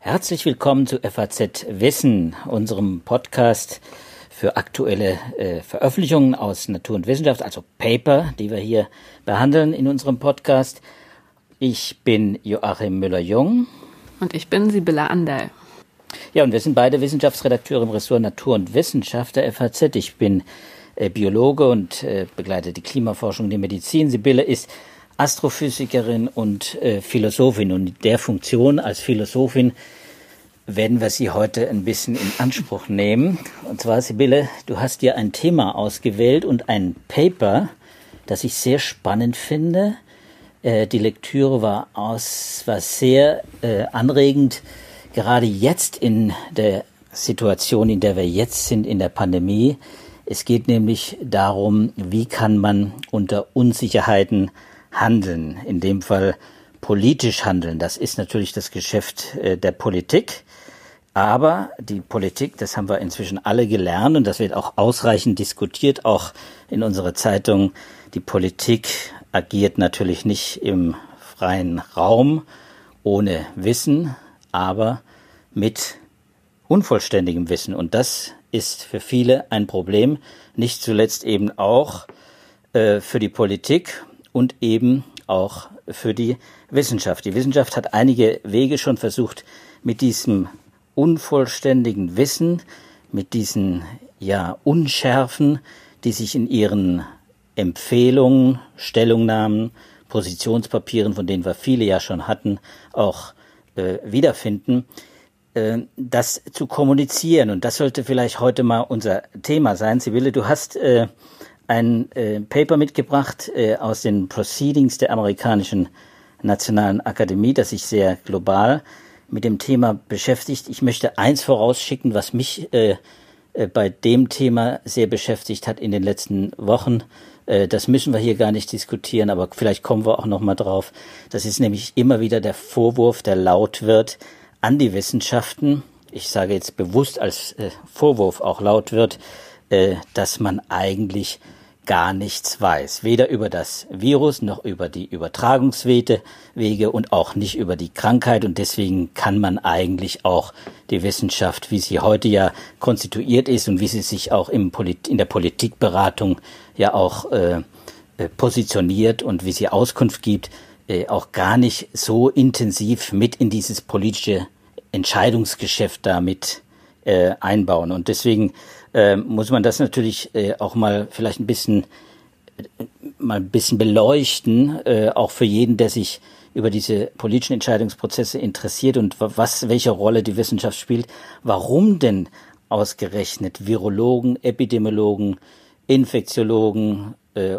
Herzlich willkommen zu FAZ Wissen, unserem Podcast für aktuelle äh, Veröffentlichungen aus Natur und Wissenschaft, also Paper, die wir hier behandeln in unserem Podcast. Ich bin Joachim Müller-Jung. Und ich bin Sibylla Anderl. Ja, und wir sind beide Wissenschaftsredakteure im Ressort Natur und Wissenschaft der FAZ. Ich bin äh, Biologe und äh, begleite die Klimaforschung, die Medizin. Sibylle ist Astrophysikerin und äh, Philosophin. Und in der Funktion als Philosophin werden wir sie heute ein bisschen in Anspruch nehmen. Und zwar, Sibylle, du hast dir ein Thema ausgewählt und ein Paper, das ich sehr spannend finde. Äh, die Lektüre war aus, war sehr äh, anregend, gerade jetzt in der Situation, in der wir jetzt sind, in der Pandemie. Es geht nämlich darum, wie kann man unter Unsicherheiten handeln, in dem Fall politisch handeln. Das ist natürlich das Geschäft äh, der Politik. Aber die Politik, das haben wir inzwischen alle gelernt und das wird auch ausreichend diskutiert, auch in unserer Zeitung. Die Politik agiert natürlich nicht im freien Raum ohne Wissen, aber mit unvollständigem Wissen. Und das ist für viele ein Problem, nicht zuletzt eben auch äh, für die Politik und eben auch für die Wissenschaft. Die Wissenschaft hat einige Wege schon versucht, mit diesem unvollständigen Wissen, mit diesen ja Unschärfen, die sich in ihren Empfehlungen, Stellungnahmen, Positionspapieren, von denen wir viele ja schon hatten, auch äh, wiederfinden, äh, das zu kommunizieren. Und das sollte vielleicht heute mal unser Thema sein. Sibylle, du hast äh, ein äh, Paper mitgebracht äh, aus den Proceedings der amerikanischen Nationalen Akademie, das sich sehr global mit dem Thema beschäftigt. Ich möchte eins vorausschicken, was mich äh, äh, bei dem Thema sehr beschäftigt hat in den letzten Wochen. Äh, das müssen wir hier gar nicht diskutieren, aber vielleicht kommen wir auch noch mal drauf. Das ist nämlich immer wieder der Vorwurf, der laut wird an die Wissenschaften. Ich sage jetzt bewusst als äh, Vorwurf auch laut wird, dass man eigentlich gar nichts weiß. Weder über das Virus noch über die Übertragungswege Wege und auch nicht über die Krankheit. Und deswegen kann man eigentlich auch die Wissenschaft, wie sie heute ja konstituiert ist und wie sie sich auch im in der Politikberatung ja auch äh, äh, positioniert und wie sie Auskunft gibt, äh, auch gar nicht so intensiv mit in dieses politische Entscheidungsgeschäft damit äh, einbauen. Und deswegen äh, muss man das natürlich äh, auch mal vielleicht ein bisschen mal ein bisschen beleuchten, äh, auch für jeden, der sich über diese politischen Entscheidungsprozesse interessiert und was, welche Rolle die Wissenschaft spielt. Warum denn ausgerechnet Virologen, Epidemiologen, Infektiologen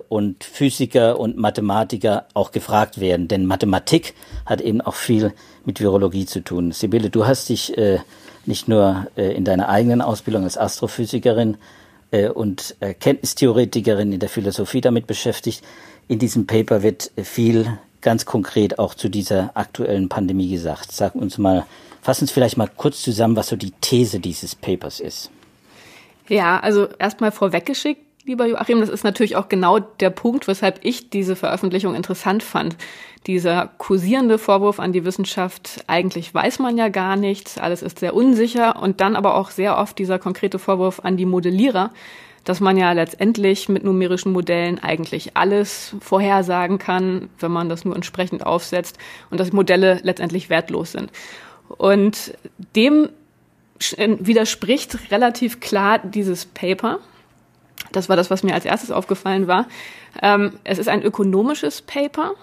und Physiker und Mathematiker auch gefragt werden? Denn Mathematik hat eben auch viel mit Virologie zu tun. Sibylle, du hast dich äh, nicht nur äh, in deiner eigenen Ausbildung als Astrophysikerin äh, und Erkenntnistheoretikerin in der Philosophie damit beschäftigt. In diesem Paper wird viel ganz konkret auch zu dieser aktuellen Pandemie gesagt. Sag uns mal, fass uns vielleicht mal kurz zusammen, was so die These dieses Papers ist. Ja, also erstmal vorweggeschickt, lieber Joachim, das ist natürlich auch genau der Punkt, weshalb ich diese Veröffentlichung interessant fand. Dieser kursierende Vorwurf an die Wissenschaft, eigentlich weiß man ja gar nichts, alles ist sehr unsicher und dann aber auch sehr oft dieser konkrete Vorwurf an die Modellierer, dass man ja letztendlich mit numerischen Modellen eigentlich alles vorhersagen kann, wenn man das nur entsprechend aufsetzt und dass Modelle letztendlich wertlos sind. Und dem widerspricht relativ klar dieses Paper. Das war das, was mir als erstes aufgefallen war. Ähm, es ist ein ökonomisches Paper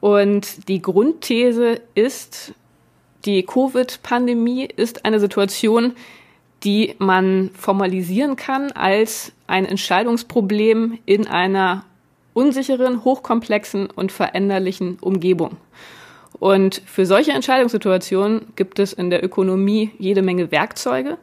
und die Grundthese ist, die Covid-Pandemie ist eine Situation, die man formalisieren kann als ein Entscheidungsproblem in einer unsicheren, hochkomplexen und veränderlichen Umgebung. Und für solche Entscheidungssituationen gibt es in der Ökonomie jede Menge Werkzeuge.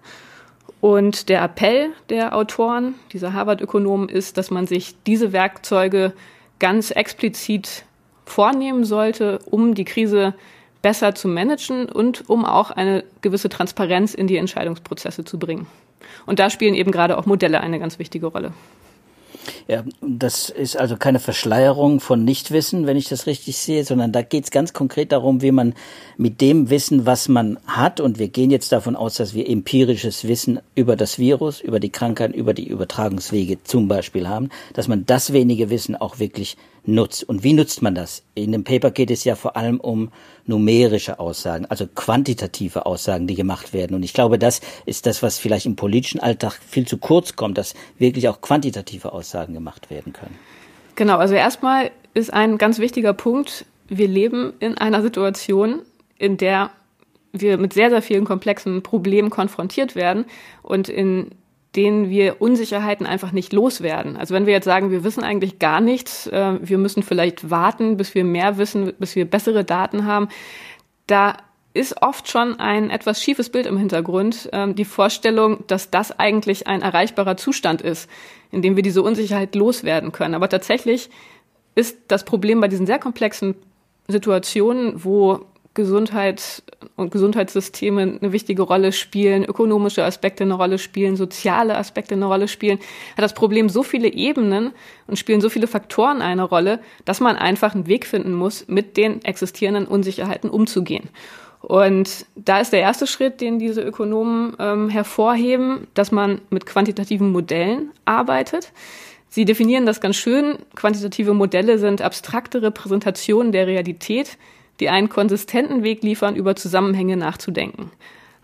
Und der Appell der Autoren, dieser Harvard-Ökonomen, ist, dass man sich diese Werkzeuge ganz explizit vornehmen sollte, um die Krise besser zu managen und um auch eine gewisse Transparenz in die Entscheidungsprozesse zu bringen. Und da spielen eben gerade auch Modelle eine ganz wichtige Rolle. Ja, das ist also keine Verschleierung von Nichtwissen, wenn ich das richtig sehe, sondern da geht es ganz konkret darum, wie man mit dem Wissen, was man hat, und wir gehen jetzt davon aus, dass wir empirisches Wissen über das Virus, über die Krankheit, über die Übertragungswege zum Beispiel haben, dass man das wenige Wissen auch wirklich nutzt. Und wie nutzt man das? In dem Paper geht es ja vor allem um numerische Aussagen, also quantitative Aussagen, die gemacht werden. Und ich glaube, das ist das, was vielleicht im politischen Alltag viel zu kurz kommt, dass wirklich auch quantitative Aussagen gemacht werden können. Genau, also erstmal ist ein ganz wichtiger Punkt, wir leben in einer Situation, in der wir mit sehr, sehr vielen komplexen Problemen konfrontiert werden und in denen wir Unsicherheiten einfach nicht loswerden. Also wenn wir jetzt sagen, wir wissen eigentlich gar nichts, äh, wir müssen vielleicht warten, bis wir mehr wissen, bis wir bessere Daten haben, da ist oft schon ein etwas schiefes Bild im Hintergrund, ähm, die Vorstellung, dass das eigentlich ein erreichbarer Zustand ist, in dem wir diese Unsicherheit loswerden können. Aber tatsächlich ist das Problem bei diesen sehr komplexen Situationen, wo Gesundheit und Gesundheitssysteme eine wichtige Rolle spielen, ökonomische Aspekte eine Rolle spielen, soziale Aspekte eine Rolle spielen, hat das Problem so viele Ebenen und spielen so viele Faktoren eine Rolle, dass man einfach einen Weg finden muss, mit den existierenden Unsicherheiten umzugehen. Und da ist der erste Schritt, den diese Ökonomen ähm, hervorheben, dass man mit quantitativen Modellen arbeitet. Sie definieren das ganz schön. Quantitative Modelle sind abstrakte Repräsentationen der Realität, die einen konsistenten Weg liefern, über Zusammenhänge nachzudenken.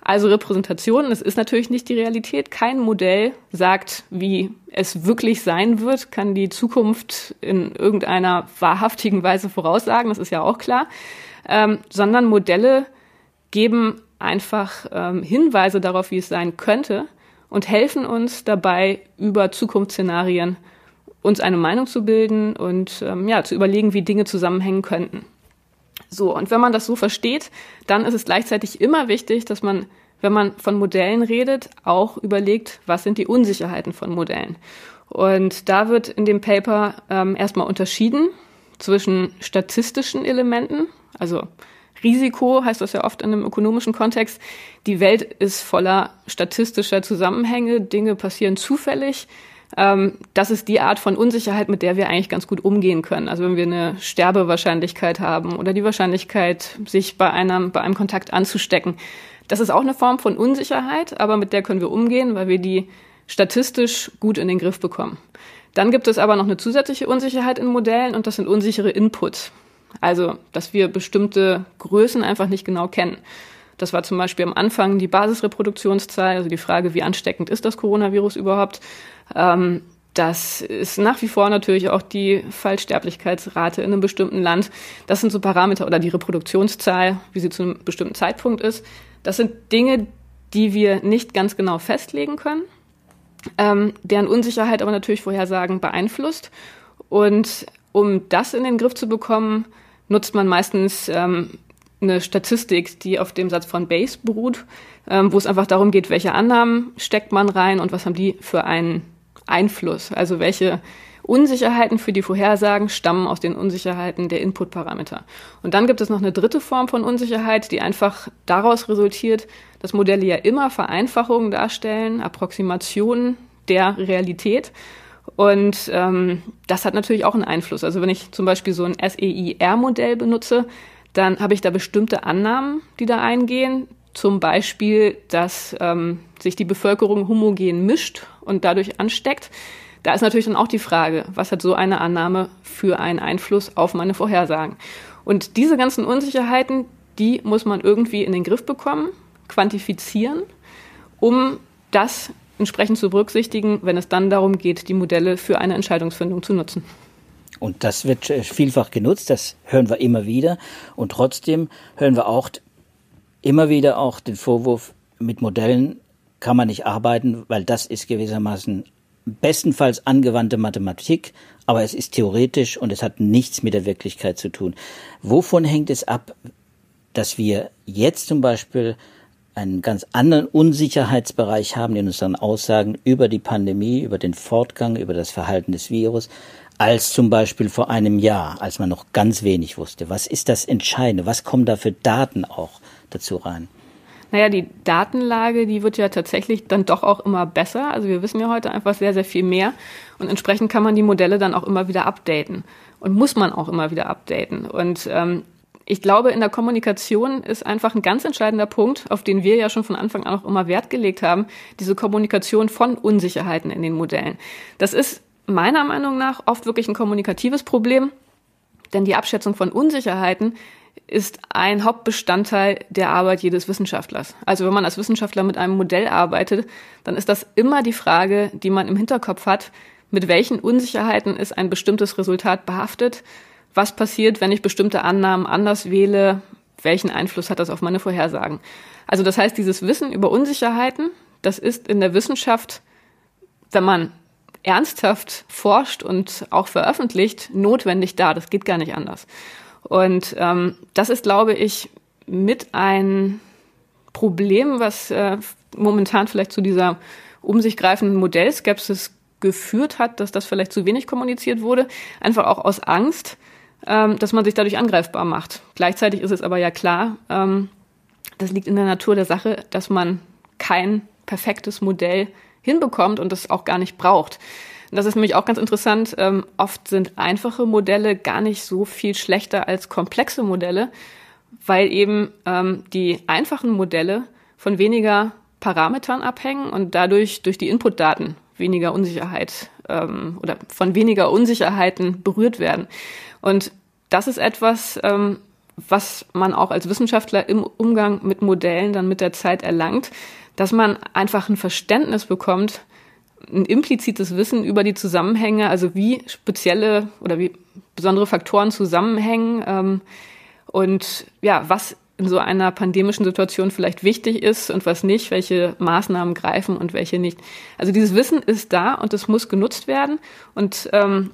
Also Repräsentation, es ist natürlich nicht die Realität. Kein Modell sagt, wie es wirklich sein wird, kann die Zukunft in irgendeiner wahrhaftigen Weise voraussagen, das ist ja auch klar, ähm, sondern Modelle geben einfach ähm, Hinweise darauf, wie es sein könnte und helfen uns dabei, über Zukunftsszenarien uns eine Meinung zu bilden und ähm, ja, zu überlegen, wie Dinge zusammenhängen könnten. So, und wenn man das so versteht, dann ist es gleichzeitig immer wichtig, dass man, wenn man von Modellen redet, auch überlegt, was sind die Unsicherheiten von Modellen. Und da wird in dem Paper ähm, erstmal unterschieden zwischen statistischen Elementen, also Risiko heißt das ja oft in einem ökonomischen Kontext. Die Welt ist voller statistischer Zusammenhänge, Dinge passieren zufällig. Ähm, das ist die Art von Unsicherheit, mit der wir eigentlich ganz gut umgehen können. Also wenn wir eine Sterbewahrscheinlichkeit haben oder die Wahrscheinlichkeit, sich bei einem, bei einem Kontakt anzustecken. Das ist auch eine Form von Unsicherheit, aber mit der können wir umgehen, weil wir die statistisch gut in den Griff bekommen. Dann gibt es aber noch eine zusätzliche Unsicherheit in Modellen und das sind unsichere Inputs. Also, dass wir bestimmte Größen einfach nicht genau kennen. Das war zum Beispiel am Anfang die Basisreproduktionszahl, also die Frage, wie ansteckend ist das Coronavirus überhaupt. Ähm, das ist nach wie vor natürlich auch die Fallsterblichkeitsrate in einem bestimmten Land. Das sind so Parameter oder die Reproduktionszahl, wie sie zu einem bestimmten Zeitpunkt ist. Das sind Dinge, die wir nicht ganz genau festlegen können, ähm, deren Unsicherheit aber natürlich Vorhersagen beeinflusst. Und um das in den Griff zu bekommen, nutzt man meistens ähm, eine Statistik, die auf dem Satz von Bayes beruht, ähm, wo es einfach darum geht, welche Annahmen steckt man rein und was haben die für einen Einfluss. Also welche Unsicherheiten für die Vorhersagen stammen aus den Unsicherheiten der Inputparameter. Und dann gibt es noch eine dritte Form von Unsicherheit, die einfach daraus resultiert, dass Modelle ja immer Vereinfachungen darstellen, Approximationen der Realität. Und ähm, das hat natürlich auch einen Einfluss. Also wenn ich zum Beispiel so ein SEIR-Modell benutze, dann habe ich da bestimmte Annahmen, die da eingehen. Zum Beispiel, dass ähm, sich die Bevölkerung homogen mischt und dadurch ansteckt. Da ist natürlich dann auch die Frage, was hat so eine Annahme für einen Einfluss auf meine Vorhersagen? Und diese ganzen Unsicherheiten, die muss man irgendwie in den Griff bekommen, quantifizieren, um das entsprechend zu berücksichtigen, wenn es dann darum geht, die Modelle für eine Entscheidungsfindung zu nutzen. Und das wird vielfach genutzt, das hören wir immer wieder. Und trotzdem hören wir auch immer wieder auch den Vorwurf, mit Modellen kann man nicht arbeiten, weil das ist gewissermaßen bestenfalls angewandte Mathematik, aber es ist theoretisch und es hat nichts mit der Wirklichkeit zu tun. Wovon hängt es ab, dass wir jetzt zum Beispiel einen ganz anderen Unsicherheitsbereich haben in unseren Aussagen über die Pandemie, über den Fortgang, über das Verhalten des Virus, als zum Beispiel vor einem Jahr, als man noch ganz wenig wusste. Was ist das Entscheidende? Was kommen da für Daten auch dazu rein? Naja, die Datenlage, die wird ja tatsächlich dann doch auch immer besser. Also wir wissen ja heute einfach sehr, sehr viel mehr. Und entsprechend kann man die Modelle dann auch immer wieder updaten. Und muss man auch immer wieder updaten. Und ähm, ich glaube, in der Kommunikation ist einfach ein ganz entscheidender Punkt, auf den wir ja schon von Anfang an auch immer Wert gelegt haben, diese Kommunikation von Unsicherheiten in den Modellen. Das ist meiner Meinung nach oft wirklich ein kommunikatives Problem, denn die Abschätzung von Unsicherheiten ist ein Hauptbestandteil der Arbeit jedes Wissenschaftlers. Also wenn man als Wissenschaftler mit einem Modell arbeitet, dann ist das immer die Frage, die man im Hinterkopf hat, mit welchen Unsicherheiten ist ein bestimmtes Resultat behaftet, was passiert, wenn ich bestimmte Annahmen anders wähle, welchen Einfluss hat das auf meine Vorhersagen. Also das heißt, dieses Wissen über Unsicherheiten, das ist in der Wissenschaft, wenn man ernsthaft forscht und auch veröffentlicht, notwendig da. Das geht gar nicht anders. Und ähm, das ist, glaube ich, mit ein Problem, was äh, momentan vielleicht zu dieser um sich greifenden Modellskepsis geführt hat, dass das vielleicht zu wenig kommuniziert wurde, einfach auch aus Angst, ähm, dass man sich dadurch angreifbar macht. Gleichzeitig ist es aber ja klar, ähm, das liegt in der Natur der Sache, dass man kein perfektes Modell hinbekommt und das auch gar nicht braucht. Das ist nämlich auch ganz interessant. Ähm, oft sind einfache Modelle gar nicht so viel schlechter als komplexe Modelle, weil eben ähm, die einfachen Modelle von weniger Parametern abhängen und dadurch durch die Inputdaten weniger Unsicherheit ähm, oder von weniger Unsicherheiten berührt werden. Und das ist etwas, ähm, was man auch als Wissenschaftler im Umgang mit Modellen dann mit der Zeit erlangt, dass man einfach ein Verständnis bekommt, ein implizites Wissen über die Zusammenhänge, also wie spezielle oder wie besondere Faktoren zusammenhängen ähm, und ja, was in so einer pandemischen Situation vielleicht wichtig ist und was nicht, welche Maßnahmen greifen und welche nicht. Also dieses Wissen ist da und es muss genutzt werden und ähm,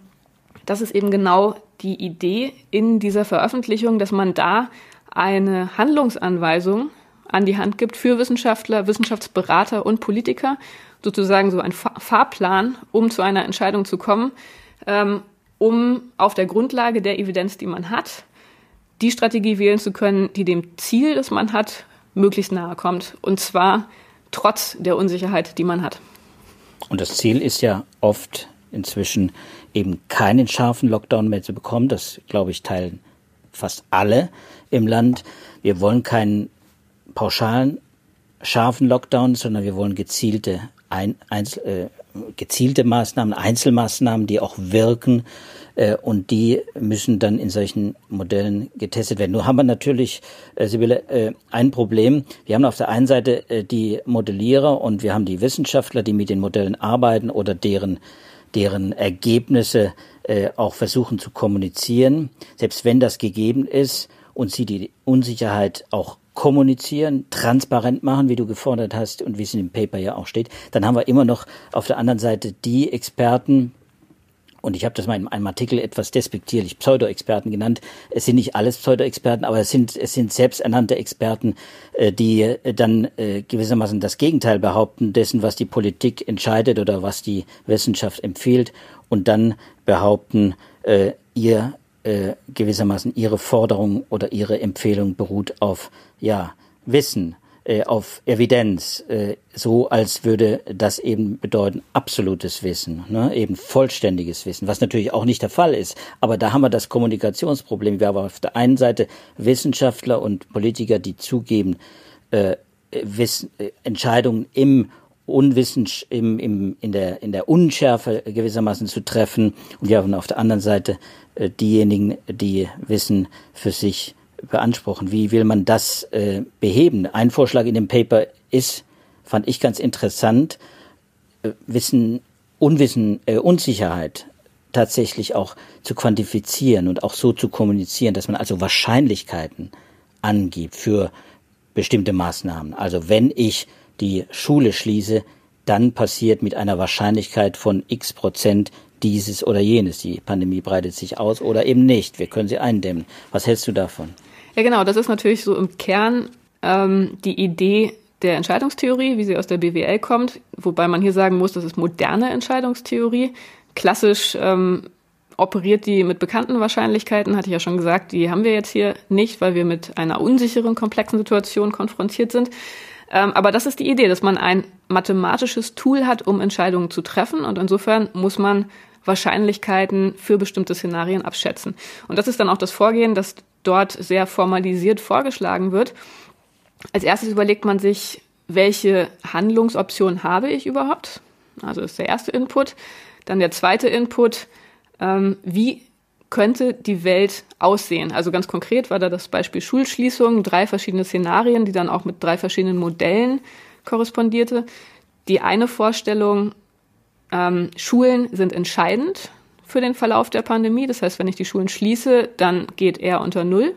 das ist eben genau die Idee in dieser Veröffentlichung, dass man da eine Handlungsanweisung an die Hand gibt für Wissenschaftler, Wissenschaftsberater und Politiker, sozusagen so ein Fahrplan, um zu einer Entscheidung zu kommen, ähm, um auf der Grundlage der Evidenz, die man hat, die Strategie wählen zu können, die dem Ziel, das man hat, möglichst nahe kommt. Und zwar trotz der Unsicherheit, die man hat. Und das Ziel ist ja oft inzwischen eben keinen scharfen Lockdown mehr zu bekommen. Das, glaube ich, teilen fast alle im Land. Wir wollen keinen pauschalen, scharfen Lockdown, sondern wir wollen gezielte, ein, einzel, äh, gezielte Maßnahmen, Einzelmaßnahmen, die auch wirken. Äh, und die müssen dann in solchen Modellen getestet werden. Nur haben wir natürlich, äh, Sibylle, äh, ein Problem. Wir haben auf der einen Seite äh, die Modellierer und wir haben die Wissenschaftler, die mit den Modellen arbeiten oder deren deren Ergebnisse äh, auch versuchen zu kommunizieren, selbst wenn das gegeben ist und sie die Unsicherheit auch kommunizieren, transparent machen, wie du gefordert hast und wie es in dem Paper ja auch steht, dann haben wir immer noch auf der anderen Seite die Experten, und ich habe das mal in einem Artikel etwas despektierlich Pseudo-Experten genannt. Es sind nicht alles Pseudo-Experten, aber es sind, es sind selbsternannte Experten, äh, die äh, dann äh, gewissermaßen das Gegenteil behaupten dessen, was die Politik entscheidet oder was die Wissenschaft empfiehlt und dann behaupten, ihr gewissermaßen ihre Forderung oder ihre Empfehlung beruht auf ja Wissen äh, auf Evidenz, äh, so als würde das eben bedeuten absolutes Wissen, ne? eben vollständiges Wissen, was natürlich auch nicht der Fall ist. Aber da haben wir das Kommunikationsproblem. Wir haben auf der einen Seite Wissenschaftler und Politiker, die zugeben, äh, Wissen, äh, Entscheidungen im Unwissen im, im, in, der, in der Unschärfe gewissermaßen zu treffen. Und wir haben auf der anderen Seite äh, diejenigen, die Wissen für sich beanspruchen. Wie will man das äh, beheben? Ein Vorschlag in dem Paper ist, fand ich ganz interessant, äh, Wissen, Unwissen, äh, Unsicherheit tatsächlich auch zu quantifizieren und auch so zu kommunizieren, dass man also Wahrscheinlichkeiten angibt für bestimmte Maßnahmen. Also wenn ich die Schule schließe, dann passiert mit einer Wahrscheinlichkeit von x Prozent dieses oder jenes. Die Pandemie breitet sich aus oder eben nicht. Wir können sie eindämmen. Was hältst du davon? Ja, genau. Das ist natürlich so im Kern ähm, die Idee der Entscheidungstheorie, wie sie aus der BWL kommt, wobei man hier sagen muss, das ist moderne Entscheidungstheorie. Klassisch ähm, operiert die mit bekannten Wahrscheinlichkeiten, hatte ich ja schon gesagt, die haben wir jetzt hier nicht, weil wir mit einer unsicheren, komplexen Situation konfrontiert sind. Ähm, aber das ist die Idee, dass man ein mathematisches Tool hat, um Entscheidungen zu treffen. Und insofern muss man Wahrscheinlichkeiten für bestimmte Szenarien abschätzen. Und das ist dann auch das Vorgehen, das dort sehr formalisiert vorgeschlagen wird. Als erstes überlegt man sich, welche Handlungsoption habe ich überhaupt? Also ist der erste Input. Dann der zweite Input, ähm, wie könnte die Welt aussehen? Also ganz konkret war da das Beispiel Schulschließung, drei verschiedene Szenarien, die dann auch mit drei verschiedenen Modellen korrespondierte. Die eine Vorstellung, ähm, Schulen sind entscheidend für den Verlauf der Pandemie. Das heißt, wenn ich die Schulen schließe, dann geht er unter Null.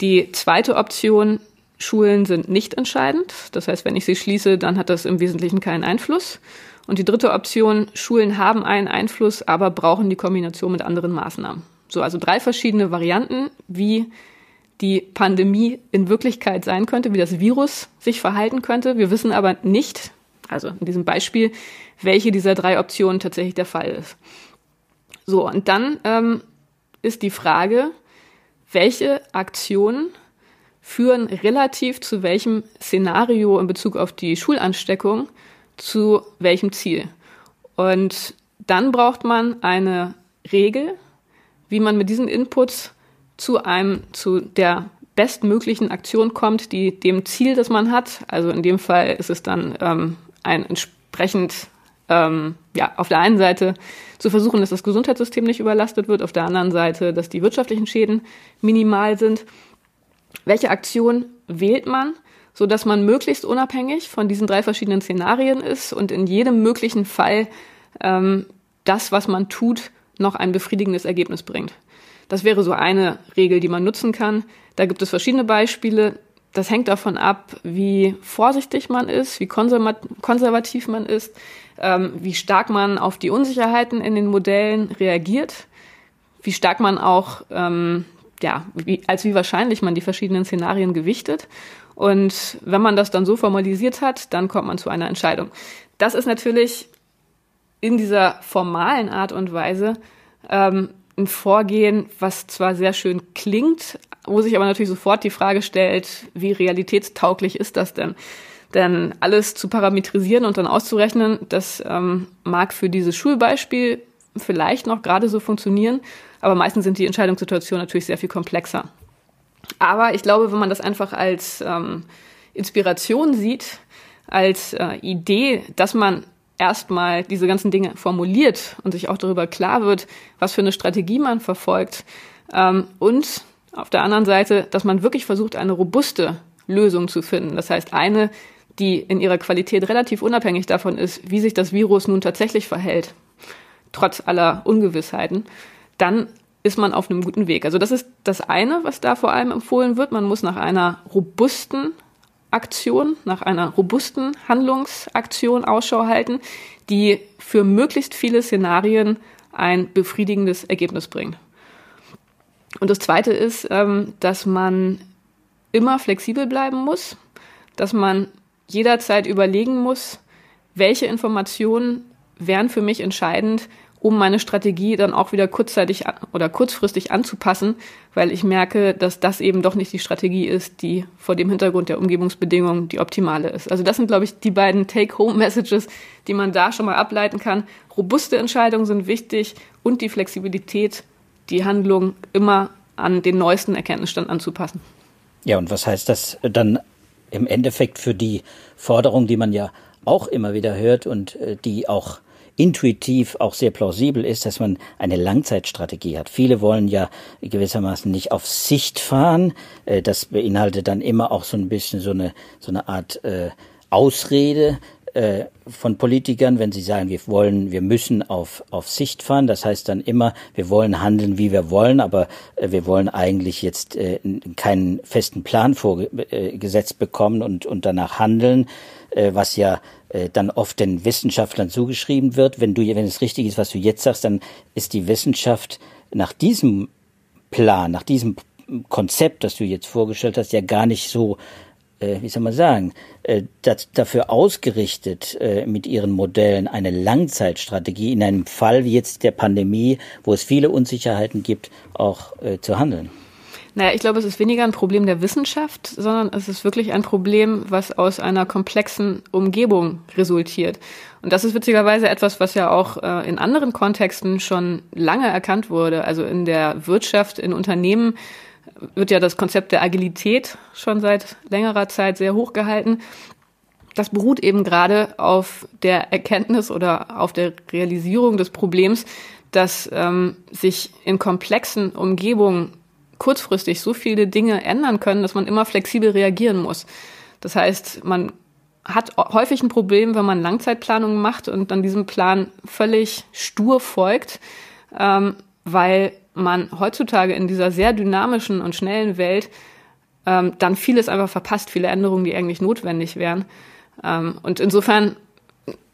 Die zweite Option, Schulen sind nicht entscheidend. Das heißt, wenn ich sie schließe, dann hat das im Wesentlichen keinen Einfluss. Und die dritte Option, Schulen haben einen Einfluss, aber brauchen die Kombination mit anderen Maßnahmen. So, also drei verschiedene Varianten, wie die Pandemie in Wirklichkeit sein könnte, wie das Virus sich verhalten könnte. Wir wissen aber nicht, also in diesem Beispiel, welche dieser drei Optionen tatsächlich der Fall ist. So, und dann ähm, ist die Frage, welche Aktionen führen relativ zu welchem Szenario in Bezug auf die Schulansteckung zu welchem Ziel. Und dann braucht man eine Regel, wie man mit diesen Inputs zu einem, zu der bestmöglichen Aktion kommt, die dem Ziel, das man hat, also in dem Fall ist es dann ähm, ein entsprechend, ähm, ja, auf der einen Seite zu versuchen, dass das Gesundheitssystem nicht überlastet wird, auf der anderen Seite, dass die wirtschaftlichen Schäden minimal sind. Welche Aktion wählt man? so dass man möglichst unabhängig von diesen drei verschiedenen Szenarien ist und in jedem möglichen Fall ähm, das, was man tut, noch ein befriedigendes Ergebnis bringt. Das wäre so eine Regel, die man nutzen kann. Da gibt es verschiedene Beispiele. Das hängt davon ab, wie vorsichtig man ist, wie konservativ man ist, ähm, wie stark man auf die Unsicherheiten in den Modellen reagiert, wie stark man auch, ähm, ja, wie, als wie wahrscheinlich man die verschiedenen Szenarien gewichtet und wenn man das dann so formalisiert hat, dann kommt man zu einer Entscheidung. Das ist natürlich in dieser formalen Art und Weise ähm, ein Vorgehen, was zwar sehr schön klingt, wo sich aber natürlich sofort die Frage stellt, wie realitätstauglich ist das denn? Denn alles zu parametrisieren und dann auszurechnen, das ähm, mag für dieses Schulbeispiel vielleicht noch gerade so funktionieren, aber meistens sind die Entscheidungssituationen natürlich sehr viel komplexer. Aber ich glaube, wenn man das einfach als ähm, Inspiration sieht, als äh, Idee, dass man erstmal diese ganzen Dinge formuliert und sich auch darüber klar wird, was für eine Strategie man verfolgt. Ähm, und auf der anderen Seite, dass man wirklich versucht, eine robuste Lösung zu finden. Das heißt, eine, die in ihrer Qualität relativ unabhängig davon ist, wie sich das Virus nun tatsächlich verhält, trotz aller Ungewissheiten, dann ist man auf einem guten Weg. Also das ist das eine, was da vor allem empfohlen wird. Man muss nach einer robusten Aktion, nach einer robusten Handlungsaktion Ausschau halten, die für möglichst viele Szenarien ein befriedigendes Ergebnis bringt. Und das Zweite ist, ähm, dass man immer flexibel bleiben muss, dass man jederzeit überlegen muss, welche Informationen wären für mich entscheidend, um meine Strategie dann auch wieder kurzzeitig oder kurzfristig anzupassen, weil ich merke, dass das eben doch nicht die Strategie ist, die vor dem Hintergrund der Umgebungsbedingungen die optimale ist. Also das sind, glaube ich, die beiden Take-Home-Messages, die man da schon mal ableiten kann. Robuste Entscheidungen sind wichtig und die Flexibilität, die Handlung immer an den neuesten Erkenntnisstand anzupassen. Ja, und was heißt das dann im Endeffekt für die Forderung, die man ja auch immer wieder hört und äh, die auch intuitiv auch sehr plausibel ist, dass man eine Langzeitstrategie hat. Viele wollen ja gewissermaßen nicht auf Sicht fahren. Äh, das beinhaltet dann immer auch so ein bisschen so eine, so eine Art äh, Ausrede äh, von Politikern, wenn sie sagen, wir wollen, wir müssen auf, auf Sicht fahren. Das heißt dann immer, wir wollen handeln, wie wir wollen, aber äh, wir wollen eigentlich jetzt äh, keinen festen Plan vorgesetzt bekommen und, und danach handeln, äh, was ja äh, dann oft den Wissenschaftlern zugeschrieben wird. Wenn du, wenn es richtig ist, was du jetzt sagst, dann ist die Wissenschaft nach diesem Plan, nach diesem Konzept, das du jetzt vorgestellt hast, ja gar nicht so äh, wie soll man sagen, äh, dafür ausgerichtet, äh, mit ihren Modellen eine Langzeitstrategie in einem Fall wie jetzt der Pandemie, wo es viele Unsicherheiten gibt, auch äh, zu handeln? Naja, ich glaube, es ist weniger ein Problem der Wissenschaft, sondern es ist wirklich ein Problem, was aus einer komplexen Umgebung resultiert. Und das ist witzigerweise etwas, was ja auch äh, in anderen Kontexten schon lange erkannt wurde. Also in der Wirtschaft, in Unternehmen wird ja das Konzept der Agilität schon seit längerer Zeit sehr hoch gehalten. Das beruht eben gerade auf der Erkenntnis oder auf der Realisierung des Problems, dass ähm, sich in komplexen Umgebungen kurzfristig so viele Dinge ändern können, dass man immer flexibel reagieren muss. Das heißt, man hat häufig ein Problem, wenn man Langzeitplanungen macht und dann diesem Plan völlig stur folgt, ähm, weil man heutzutage in dieser sehr dynamischen und schnellen Welt ähm, dann vieles einfach verpasst, viele Änderungen, die eigentlich notwendig wären. Ähm, und insofern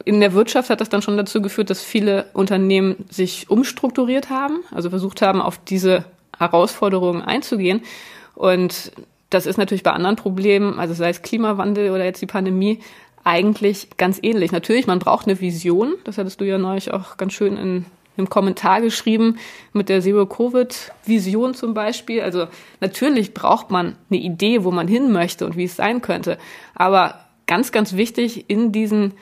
in der Wirtschaft hat das dann schon dazu geführt, dass viele Unternehmen sich umstrukturiert haben, also versucht haben, auf diese Herausforderungen einzugehen. Und das ist natürlich bei anderen Problemen, also sei es Klimawandel oder jetzt die Pandemie, eigentlich ganz ähnlich. Natürlich, man braucht eine Vision. Das hattest du ja neulich auch ganz schön in einem Kommentar geschrieben mit der Zero-Covid-Vision zum Beispiel. Also natürlich braucht man eine Idee, wo man hin möchte und wie es sein könnte. Aber ganz, ganz wichtig in diesen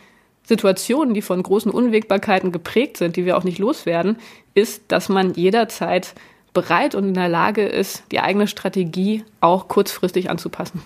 Situationen, die von großen Unwägbarkeiten geprägt sind, die wir auch nicht loswerden, ist, dass man jederzeit bereit und in der Lage ist, die eigene Strategie auch kurzfristig anzupassen.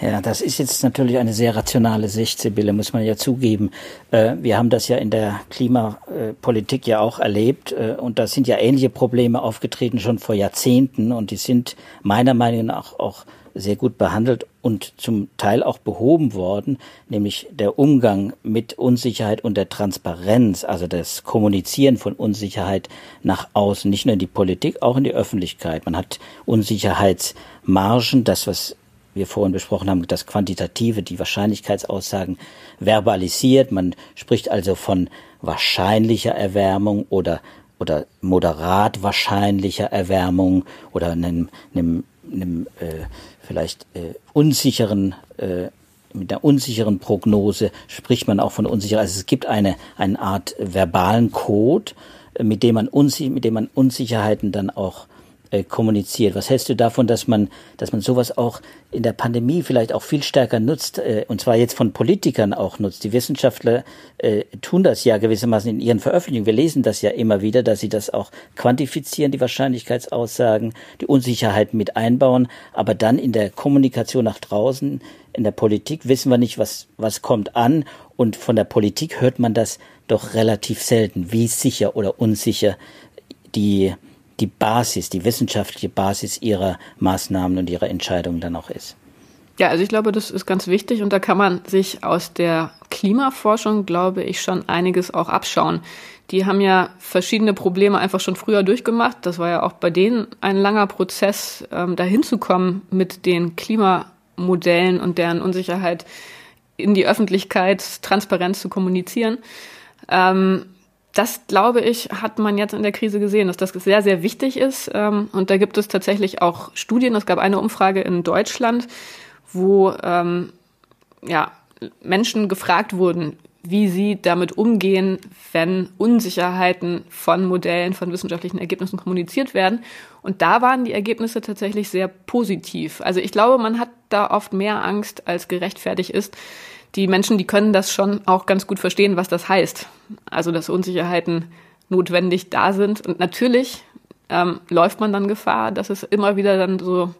Ja, das ist jetzt natürlich eine sehr rationale Sicht, Sibylle, muss man ja zugeben. Äh, wir haben das ja in der Klimapolitik ja auch erlebt äh, und da sind ja ähnliche Probleme aufgetreten schon vor Jahrzehnten und die sind meiner Meinung nach auch sehr gut behandelt und zum Teil auch behoben worden, nämlich der Umgang mit Unsicherheit und der Transparenz, also das Kommunizieren von Unsicherheit nach außen, nicht nur in die Politik, auch in die Öffentlichkeit. Man hat Unsicherheitsmargen, das, was wir vorhin besprochen haben, das Quantitative, die Wahrscheinlichkeitsaussagen verbalisiert. Man spricht also von wahrscheinlicher Erwärmung oder oder moderat wahrscheinlicher Erwärmung oder einem, einem, einem äh, vielleicht äh, unsicheren äh, mit einer unsicheren Prognose spricht man auch von Unsicherheit. Also es gibt eine, eine Art verbalen Code, mit dem man, unsi mit dem man Unsicherheiten dann auch äh, kommuniziert. Was hältst du davon, dass man, dass man sowas auch in der Pandemie vielleicht auch viel stärker nutzt, äh, und zwar jetzt von Politikern auch nutzt? Die Wissenschaftler äh, tun das ja gewissermaßen in ihren Veröffentlichungen. Wir lesen das ja immer wieder, dass sie das auch quantifizieren, die Wahrscheinlichkeitsaussagen, die Unsicherheit mit einbauen, aber dann in der Kommunikation nach draußen, in der Politik wissen wir nicht, was, was kommt an und von der Politik hört man das doch relativ selten, wie sicher oder unsicher die die Basis, die wissenschaftliche Basis ihrer Maßnahmen und ihrer Entscheidungen dann auch ist. Ja, also ich glaube, das ist ganz wichtig und da kann man sich aus der Klimaforschung, glaube ich, schon einiges auch abschauen. Die haben ja verschiedene Probleme einfach schon früher durchgemacht. Das war ja auch bei denen ein langer Prozess, ähm, dahin zu kommen mit den Klimamodellen und deren Unsicherheit in die Öffentlichkeit transparent zu kommunizieren. Ähm, das, glaube ich, hat man jetzt in der Krise gesehen, dass das sehr, sehr wichtig ist. Ähm, und da gibt es tatsächlich auch Studien. Es gab eine Umfrage in Deutschland, wo ähm, ja, Menschen gefragt wurden, wie sie damit umgehen, wenn Unsicherheiten von Modellen, von wissenschaftlichen Ergebnissen kommuniziert werden. Und da waren die Ergebnisse tatsächlich sehr positiv. Also ich glaube, man hat da oft mehr Angst, als gerechtfertigt ist die Menschen, die können das schon auch ganz gut verstehen, was das heißt. Also, dass Unsicherheiten notwendig da sind. Und natürlich ähm, läuft man dann Gefahr, dass es immer wieder dann so,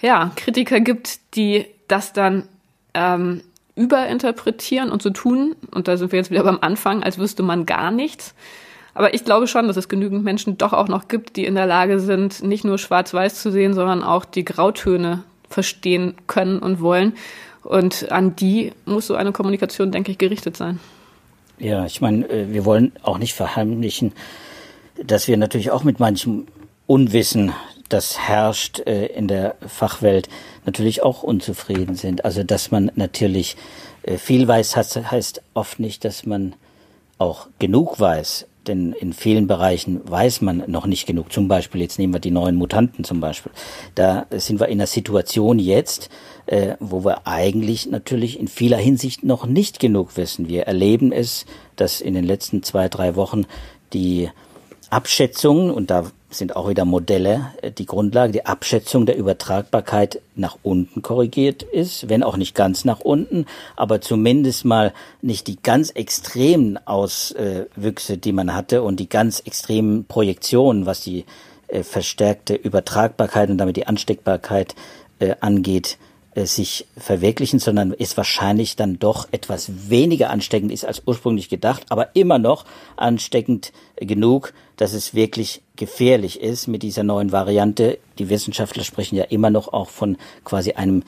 ja, Kritiker gibt, die das dann ähm, überinterpretieren und so tun. Und da sind wir jetzt wieder beim Anfang, als wüsste man gar nichts. Aber ich glaube schon, dass es genügend Menschen doch auch noch gibt, die in der Lage sind, nicht nur schwarz-weiß zu sehen, sondern auch die Grautöne verstehen können und wollen. Und an die muss so eine Kommunikation, denke ich, gerichtet sein. Ja, ich meine, äh, wir wollen auch nicht verheimlichen, dass wir natürlich auch mit manchem Unwissen, das herrscht äh, in der Fachwelt, natürlich auch unzufrieden sind. Also, dass man natürlich äh, viel weiß, heißt oft nicht, dass man auch genug weiß. Denn in vielen Bereichen weiß man noch nicht genug. Zum Beispiel, jetzt nehmen wir die neuen Mutanten zum Beispiel. Da sind wir in einer Situation jetzt, äh, wo wir eigentlich natürlich in vieler Hinsicht noch nicht genug wissen. Wir erleben es, dass in den letzten zwei, drei Wochen die Abschätzungen, und da sind auch wieder Modelle äh, die Grundlage, die Abschätzung der Übertragbarkeit nach unten korrigiert ist, wenn auch nicht ganz nach unten, aber zumindest mal nicht die ganz extremen Auswüchse, die man hatte und die ganz extremen Projektionen, was die äh, verstärkte Übertragbarkeit und damit die Ansteckbarkeit äh, angeht, äh, sich verwirklichen, sondern es wahrscheinlich dann doch etwas weniger ansteckend ist als ursprünglich gedacht, aber immer noch ansteckend genug, dass es wirklich gefährlich ist mit dieser neuen Variante. Die Wissenschaftler sprechen ja immer noch auch von quasi einem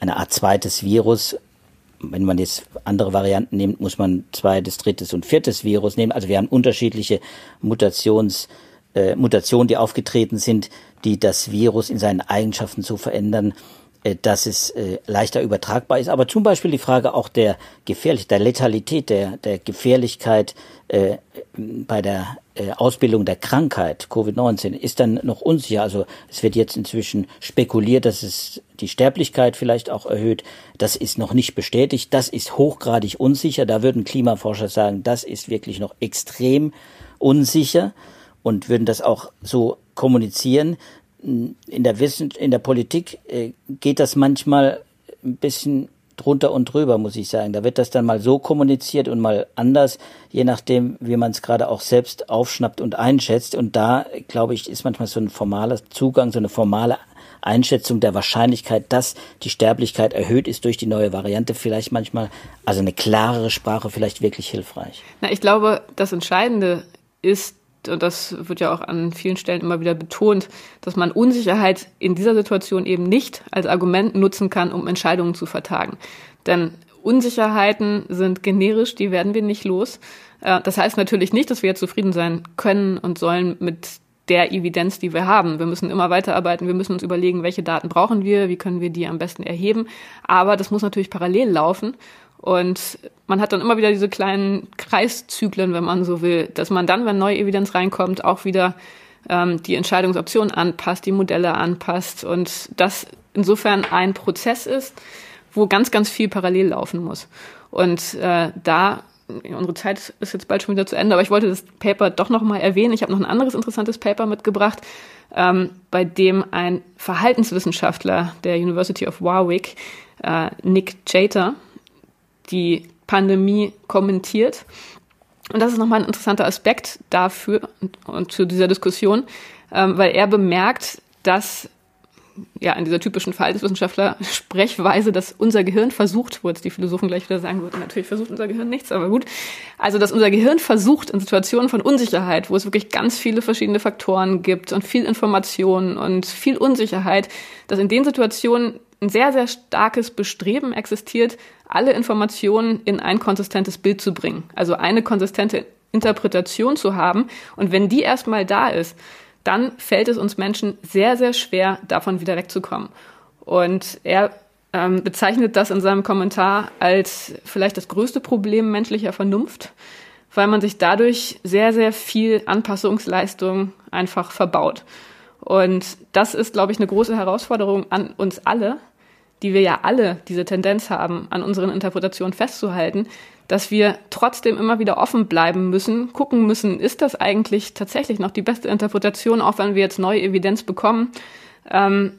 einer Art zweites Virus. Wenn man jetzt andere Varianten nimmt, muss man zweites, drittes und viertes Virus nehmen. Also wir haben unterschiedliche Mutations äh, Mutationen, die aufgetreten sind, die das Virus in seinen Eigenschaften zu verändern dass es äh, leichter übertragbar ist. Aber zum Beispiel die Frage auch der Gefährlichkeit, der Letalität, der, der Gefährlichkeit äh, bei der äh, Ausbildung der Krankheit Covid-19 ist dann noch unsicher. Also es wird jetzt inzwischen spekuliert, dass es die Sterblichkeit vielleicht auch erhöht. Das ist noch nicht bestätigt. Das ist hochgradig unsicher. Da würden Klimaforscher sagen, das ist wirklich noch extrem unsicher und würden das auch so kommunizieren in der Wissen, in der Politik äh, geht das manchmal ein bisschen drunter und drüber, muss ich sagen. Da wird das dann mal so kommuniziert und mal anders, je nachdem, wie man es gerade auch selbst aufschnappt und einschätzt. Und da, glaube ich, ist manchmal so ein formaler Zugang, so eine formale Einschätzung der Wahrscheinlichkeit, dass die Sterblichkeit erhöht ist durch die neue Variante, vielleicht manchmal, also eine klarere Sprache vielleicht wirklich hilfreich. Na, ich glaube, das Entscheidende ist, und das wird ja auch an vielen Stellen immer wieder betont, dass man Unsicherheit in dieser Situation eben nicht als Argument nutzen kann, um Entscheidungen zu vertagen. Denn Unsicherheiten sind generisch, die werden wir nicht los. Äh, das heißt natürlich nicht, dass wir zufrieden sein können und sollen mit der Evidenz, die wir haben. Wir müssen immer weiterarbeiten, wir müssen uns überlegen, welche Daten brauchen wir, wie können wir die am besten erheben. Aber das muss natürlich parallel laufen. Und man hat dann immer wieder diese kleinen Kreiszyklen, wenn man so will, dass man dann, wenn neue Evidenz reinkommt, auch wieder ähm, die Entscheidungsoptionen anpasst, die Modelle anpasst und das insofern ein Prozess ist, wo ganz, ganz viel parallel laufen muss. Und äh, da unsere Zeit ist jetzt bald schon wieder zu Ende, aber ich wollte das Paper doch noch mal erwähnen. Ich habe noch ein anderes interessantes Paper mitgebracht, ähm, bei dem ein Verhaltenswissenschaftler der University of Warwick, äh, Nick Chater, die Pandemie kommentiert. Und das ist nochmal ein interessanter Aspekt dafür und, zu dieser Diskussion, ähm, weil er bemerkt, dass ja, in dieser typischen Verhaltenswissenschaftler-Sprechweise, dass unser Gehirn versucht, wo jetzt die Philosophen gleich wieder sagen würden, natürlich versucht unser Gehirn nichts, aber gut. Also, dass unser Gehirn versucht, in Situationen von Unsicherheit, wo es wirklich ganz viele verschiedene Faktoren gibt und viel Information und viel Unsicherheit, dass in den Situationen ein sehr, sehr starkes Bestreben existiert, alle Informationen in ein konsistentes Bild zu bringen. Also eine konsistente Interpretation zu haben. Und wenn die erstmal da ist, dann fällt es uns Menschen sehr, sehr schwer, davon wieder wegzukommen. Und er ähm, bezeichnet das in seinem Kommentar als vielleicht das größte Problem menschlicher Vernunft, weil man sich dadurch sehr, sehr viel Anpassungsleistung einfach verbaut. Und das ist, glaube ich, eine große Herausforderung an uns alle, die wir ja alle diese Tendenz haben, an unseren Interpretationen festzuhalten, dass wir trotzdem immer wieder offen bleiben müssen, gucken müssen, ist das eigentlich tatsächlich noch die beste Interpretation, auch wenn wir jetzt neue Evidenz bekommen. Ähm,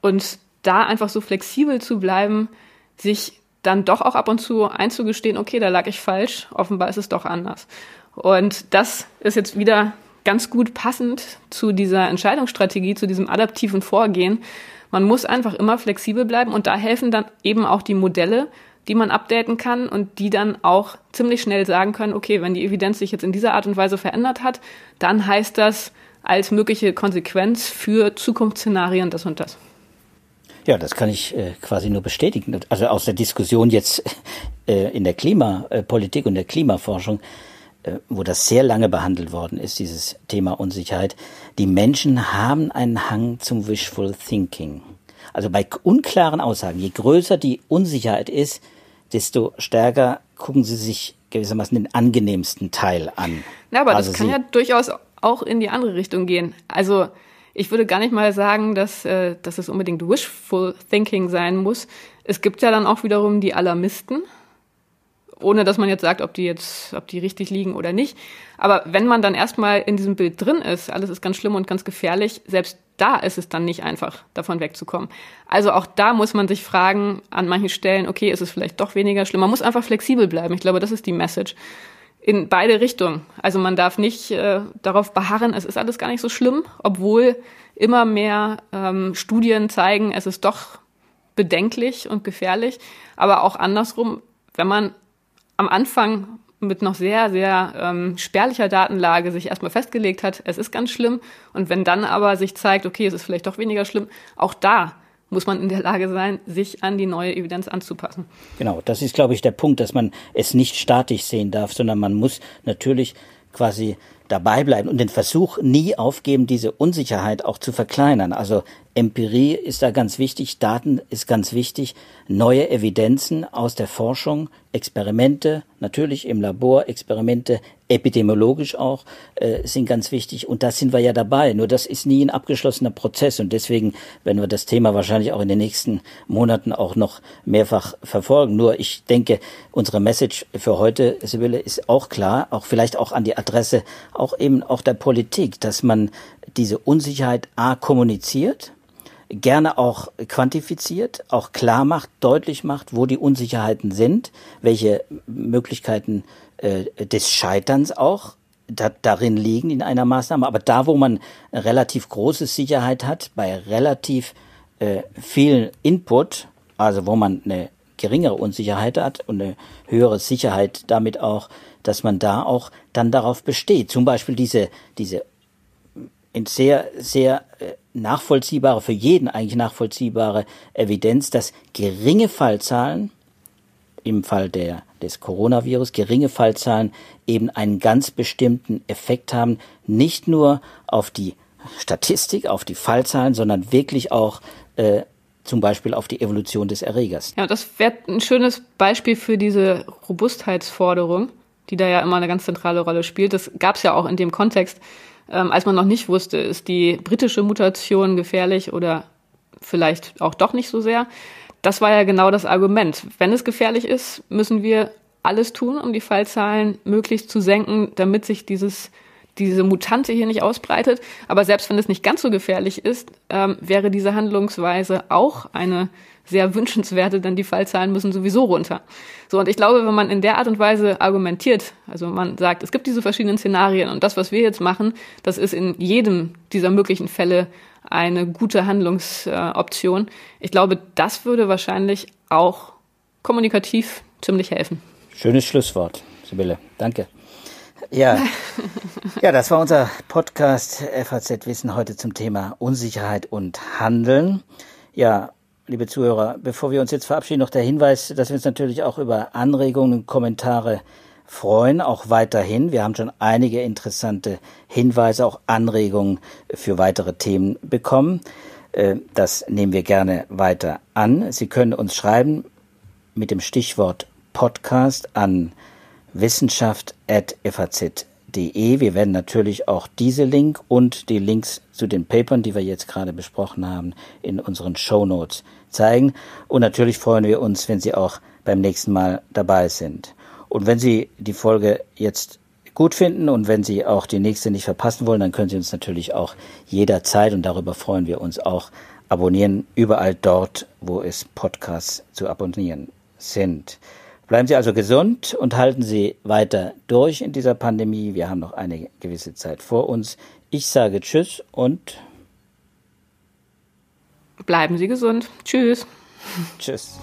und da einfach so flexibel zu bleiben, sich dann doch auch ab und zu einzugestehen, okay, da lag ich falsch, offenbar ist es doch anders. Und das ist jetzt wieder ganz gut passend zu dieser Entscheidungsstrategie, zu diesem adaptiven Vorgehen. Man muss einfach immer flexibel bleiben und da helfen dann eben auch die Modelle, die man updaten kann und die dann auch ziemlich schnell sagen können, okay, wenn die Evidenz sich jetzt in dieser Art und Weise verändert hat, dann heißt das als mögliche Konsequenz für Zukunftsszenarien das und das. Ja, das kann ich äh, quasi nur bestätigen. Also aus der Diskussion jetzt äh, in der Klimapolitik und der Klimaforschung wo das sehr lange behandelt worden ist, dieses Thema Unsicherheit, die Menschen haben einen Hang zum Wishful Thinking. Also bei unklaren Aussagen, je größer die Unsicherheit ist, desto stärker gucken sie sich gewissermaßen den angenehmsten Teil an. Ja, aber also das kann ja durchaus auch in die andere Richtung gehen. Also ich würde gar nicht mal sagen, dass, äh, dass es unbedingt wishful thinking sein muss. Es gibt ja dann auch wiederum die Alarmisten, ohne dass man jetzt sagt, ob die jetzt, ob die richtig liegen oder nicht. Aber wenn man dann erstmal in diesem Bild drin ist, alles ist ganz schlimm und ganz gefährlich, selbst da ist es dann nicht einfach, davon wegzukommen. Also auch da muss man sich fragen, an manchen Stellen, okay, ist es vielleicht doch weniger schlimm. Man muss einfach flexibel bleiben. Ich glaube, das ist die Message. In beide Richtungen. Also man darf nicht äh, darauf beharren, es ist alles gar nicht so schlimm, obwohl immer mehr ähm, Studien zeigen, es ist doch bedenklich und gefährlich. Aber auch andersrum, wenn man am Anfang mit noch sehr, sehr ähm, spärlicher Datenlage sich erstmal festgelegt hat, es ist ganz schlimm. Und wenn dann aber sich zeigt, okay, es ist vielleicht doch weniger schlimm, auch da muss man in der Lage sein, sich an die neue Evidenz anzupassen. Genau, das ist, glaube ich, der Punkt, dass man es nicht statisch sehen darf, sondern man muss natürlich quasi dabei bleiben und den Versuch nie aufgeben, diese Unsicherheit auch zu verkleinern. Also Empirie ist da ganz wichtig, Daten ist ganz wichtig, neue Evidenzen aus der Forschung, Experimente, natürlich im Labor, Experimente, epidemiologisch auch, äh, sind ganz wichtig. Und da sind wir ja dabei. Nur das ist nie ein abgeschlossener Prozess. Und deswegen werden wir das Thema wahrscheinlich auch in den nächsten Monaten auch noch mehrfach verfolgen. Nur ich denke, unsere Message für heute, Sibylle, ist auch klar, auch vielleicht auch an die Adresse, auch eben auch der Politik, dass man diese Unsicherheit A kommuniziert, gerne auch quantifiziert, auch klar macht, deutlich macht, wo die Unsicherheiten sind, welche Möglichkeiten äh, des Scheiterns auch da, darin liegen in einer Maßnahme. Aber da, wo man relativ große Sicherheit hat, bei relativ äh, viel Input, also wo man eine geringere Unsicherheit hat und eine höhere Sicherheit damit auch, dass man da auch dann darauf besteht. Zum Beispiel diese, diese sehr, sehr äh, nachvollziehbare, für jeden eigentlich nachvollziehbare Evidenz, dass geringe Fallzahlen im Fall der, des Coronavirus, geringe Fallzahlen eben einen ganz bestimmten Effekt haben, nicht nur auf die Statistik, auf die Fallzahlen, sondern wirklich auch äh, zum Beispiel auf die Evolution des Erregers. Ja, das wäre ein schönes Beispiel für diese Robustheitsforderung, die da ja immer eine ganz zentrale Rolle spielt. Das gab es ja auch in dem Kontext, ähm, als man noch nicht wusste, ist die britische Mutation gefährlich oder vielleicht auch doch nicht so sehr. Das war ja genau das Argument. Wenn es gefährlich ist, müssen wir alles tun, um die Fallzahlen möglichst zu senken, damit sich dieses diese Mutante hier nicht ausbreitet. Aber selbst wenn es nicht ganz so gefährlich ist, ähm, wäre diese Handlungsweise auch eine sehr wünschenswerte, denn die Fallzahlen müssen sowieso runter. So, und ich glaube, wenn man in der Art und Weise argumentiert, also man sagt, es gibt diese verschiedenen Szenarien und das, was wir jetzt machen, das ist in jedem dieser möglichen Fälle eine gute Handlungsoption. Ich glaube, das würde wahrscheinlich auch kommunikativ ziemlich helfen. Schönes Schlusswort, Sibylle. Danke. Ja, ja, das war unser Podcast FAZ Wissen heute zum Thema Unsicherheit und Handeln. Ja, liebe Zuhörer, bevor wir uns jetzt verabschieden, noch der Hinweis, dass wir uns natürlich auch über Anregungen und Kommentare freuen, auch weiterhin. Wir haben schon einige interessante Hinweise, auch Anregungen für weitere Themen bekommen. Äh, das nehmen wir gerne weiter an. Sie können uns schreiben mit dem Stichwort Podcast an wissenschaft.faz.de. Wir werden natürlich auch diese Link und die Links zu den Papern, die wir jetzt gerade besprochen haben, in unseren Show Notes zeigen. Und natürlich freuen wir uns, wenn Sie auch beim nächsten Mal dabei sind. Und wenn Sie die Folge jetzt gut finden und wenn Sie auch die nächste nicht verpassen wollen, dann können Sie uns natürlich auch jederzeit, und darüber freuen wir uns auch, abonnieren, überall dort, wo es Podcasts zu abonnieren sind. Bleiben Sie also gesund und halten Sie weiter durch in dieser Pandemie. Wir haben noch eine gewisse Zeit vor uns. Ich sage Tschüss und bleiben Sie gesund. Tschüss. Tschüss.